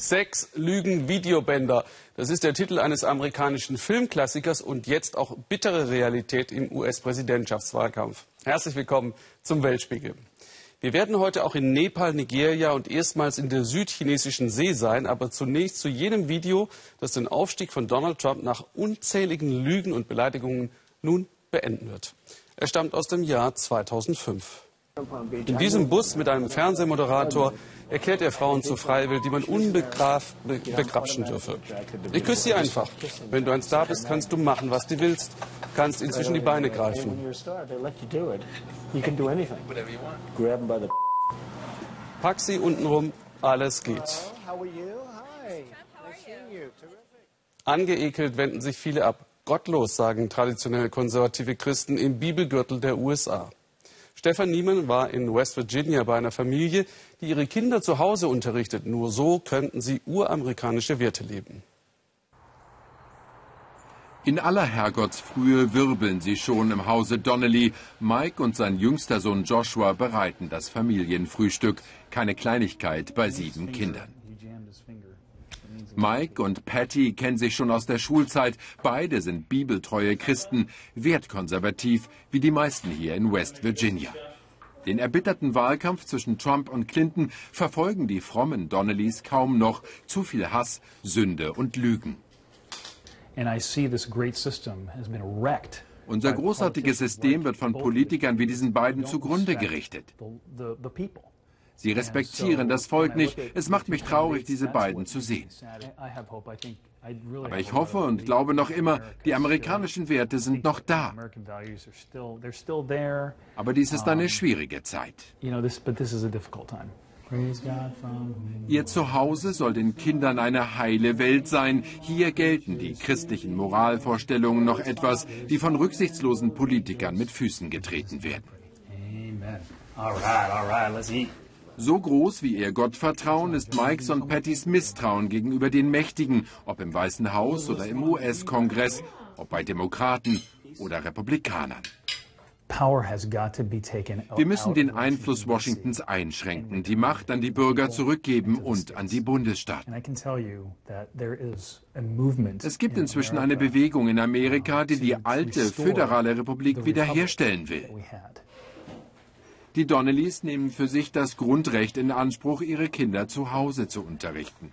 Sex, Lügen, Videobänder. Das ist der Titel eines amerikanischen Filmklassikers und jetzt auch bittere Realität im US-Präsidentschaftswahlkampf. Herzlich willkommen zum Weltspiegel. Wir werden heute auch in Nepal, Nigeria und erstmals in der südchinesischen See sein, aber zunächst zu jenem Video, das den Aufstieg von Donald Trump nach unzähligen Lügen und Beleidigungen nun beenden wird. Er stammt aus dem Jahr 2005. In diesem Bus mit einem Fernsehmoderator erklärt er Frauen zu Freiwill, die man unbegraf begrapschen dürfe. Ich küsse sie einfach. Wenn du ein Star bist, kannst du machen, was du willst. Kannst ihn zwischen die Beine greifen. Pack sie untenrum, alles geht. Angeekelt wenden sich viele ab. Gottlos, sagen traditionell konservative Christen im Bibelgürtel der USA. Stefan Niemann war in West Virginia bei einer Familie, die ihre Kinder zu Hause unterrichtet. Nur so könnten sie uramerikanische Werte leben. In aller Herrgottsfrühe wirbeln sie schon im Hause Donnelly. Mike und sein jüngster Sohn Joshua bereiten das Familienfrühstück. Keine Kleinigkeit bei sieben Kindern. Mike und Patty kennen sich schon aus der Schulzeit. Beide sind bibeltreue Christen, wertkonservativ, wie die meisten hier in West Virginia. Den erbitterten Wahlkampf zwischen Trump und Clinton verfolgen die frommen Donnellys kaum noch. Zu viel Hass, Sünde und Lügen. Unser großartiges System wird von Politikern wie diesen beiden zugrunde gerichtet. Sie respektieren das Volk nicht. Es macht mich traurig, diese beiden zu sehen. Aber ich hoffe und glaube noch immer, die amerikanischen Werte sind noch da. Aber dies ist eine schwierige Zeit. Ihr Zuhause soll den Kindern eine heile Welt sein. Hier gelten die christlichen Moralvorstellungen noch etwas, die von rücksichtslosen Politikern mit Füßen getreten werden. Amen. All right, all right, let's eat. So groß wie ihr Gottvertrauen ist Mikes und Pattys Misstrauen gegenüber den Mächtigen, ob im Weißen Haus oder im US-Kongress, ob bei Demokraten oder Republikanern. Wir müssen den Einfluss Washingtons einschränken, die Macht an die Bürger zurückgeben und an die Bundesstaaten. Es gibt inzwischen eine Bewegung in Amerika, die die alte föderale Republik wiederherstellen will. Die Donnellys nehmen für sich das Grundrecht in Anspruch, ihre Kinder zu Hause zu unterrichten.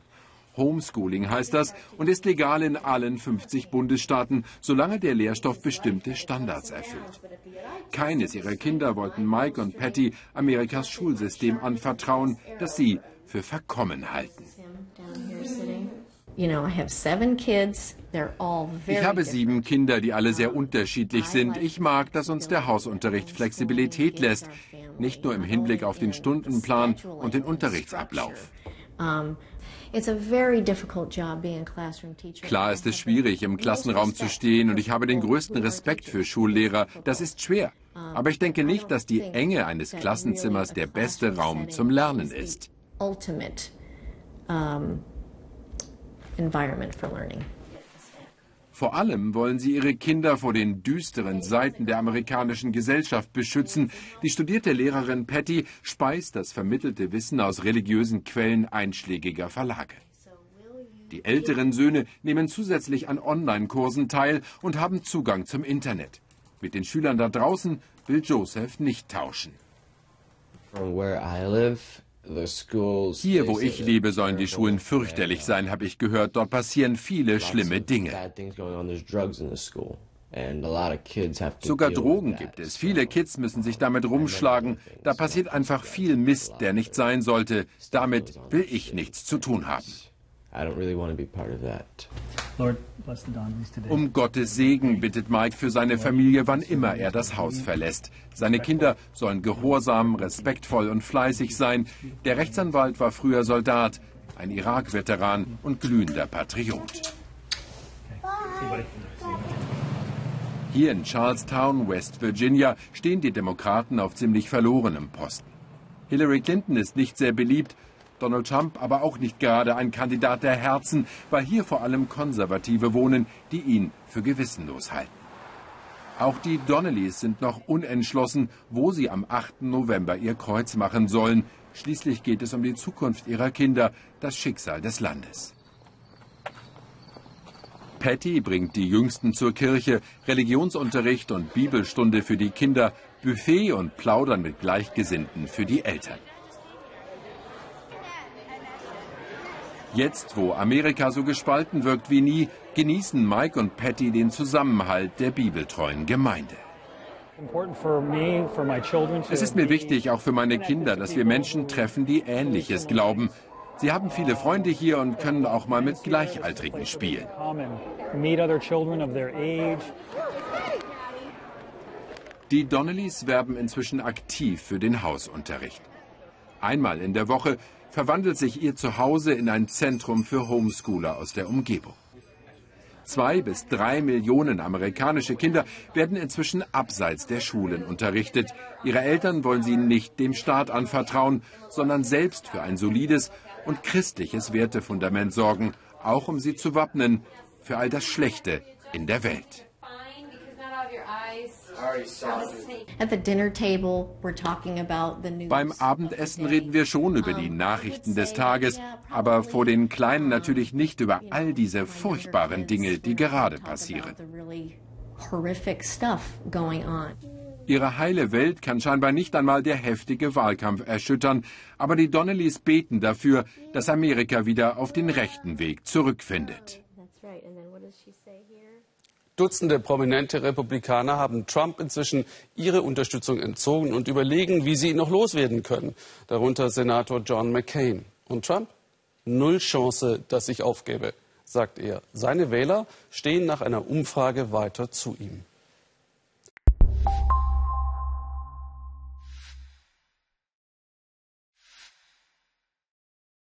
Homeschooling heißt das und ist legal in allen 50 Bundesstaaten, solange der Lehrstoff bestimmte Standards erfüllt. Keines ihrer Kinder wollten Mike und Patty Amerikas Schulsystem anvertrauen, das sie für verkommen halten. Ich habe sieben Kinder, die alle sehr unterschiedlich sind. Ich mag, dass uns der Hausunterricht Flexibilität lässt, nicht nur im Hinblick auf den Stundenplan und den Unterrichtsablauf. Klar ist es schwierig, im Klassenraum zu stehen und ich habe den größten Respekt für Schullehrer. Das ist schwer. Aber ich denke nicht, dass die Enge eines Klassenzimmers der beste Raum zum Lernen ist environment for learning. Vor allem wollen sie ihre Kinder vor den düsteren Seiten der amerikanischen Gesellschaft beschützen. Die studierte Lehrerin Patty speist das vermittelte Wissen aus religiösen Quellen einschlägiger Verlage. Die älteren Söhne nehmen zusätzlich an Online-Kursen teil und haben Zugang zum Internet. Mit den Schülern da draußen will Joseph nicht tauschen. Hier, wo ich lebe, sollen die Schulen fürchterlich sein, habe ich gehört. Dort passieren viele schlimme Dinge. Sogar Drogen gibt es. Viele Kids müssen sich damit rumschlagen. Da passiert einfach viel Mist, der nicht sein sollte. Damit will ich nichts zu tun haben. Um Gottes Segen bittet Mike für seine Familie, wann immer er das Haus verlässt. Seine Kinder sollen gehorsam, respektvoll und fleißig sein. Der Rechtsanwalt war früher Soldat, ein Irak-Veteran und glühender Patriot. Hier in Charlestown, West Virginia, stehen die Demokraten auf ziemlich verlorenem Posten. Hillary Clinton ist nicht sehr beliebt, Donald Trump aber auch nicht gerade ein Kandidat der Herzen, weil hier vor allem Konservative wohnen, die ihn für gewissenlos halten. Auch die Donnellys sind noch unentschlossen, wo sie am 8. November ihr Kreuz machen sollen. Schließlich geht es um die Zukunft ihrer Kinder, das Schicksal des Landes. Patty bringt die Jüngsten zur Kirche, Religionsunterricht und Bibelstunde für die Kinder, Buffet und Plaudern mit Gleichgesinnten für die Eltern. Jetzt, wo Amerika so gespalten wirkt wie nie, genießen Mike und Patty den Zusammenhalt der bibeltreuen Gemeinde. Es ist mir wichtig, auch für meine Kinder, dass wir Menschen treffen, die Ähnliches glauben. Sie haben viele Freunde hier und können auch mal mit Gleichaltrigen spielen. Die Donnellys werben inzwischen aktiv für den Hausunterricht. Einmal in der Woche verwandelt sich ihr Zuhause in ein Zentrum für Homeschooler aus der Umgebung. Zwei bis drei Millionen amerikanische Kinder werden inzwischen abseits der Schulen unterrichtet. Ihre Eltern wollen sie nicht dem Staat anvertrauen, sondern selbst für ein solides und christliches Wertefundament sorgen, auch um sie zu wappnen für all das Schlechte in der Welt. Beim Abendessen reden wir schon über die Nachrichten des Tages, aber vor den Kleinen natürlich nicht über all diese furchtbaren Dinge, die gerade passieren. Ihre heile Welt kann scheinbar nicht einmal der heftige Wahlkampf erschüttern, aber die Donnellys beten dafür, dass Amerika wieder auf den rechten Weg zurückfindet. Dutzende prominente Republikaner haben Trump inzwischen ihre Unterstützung entzogen und überlegen, wie sie ihn noch loswerden können. Darunter Senator John McCain. Und Trump? Null Chance, dass ich aufgebe, sagt er. Seine Wähler stehen nach einer Umfrage weiter zu ihm.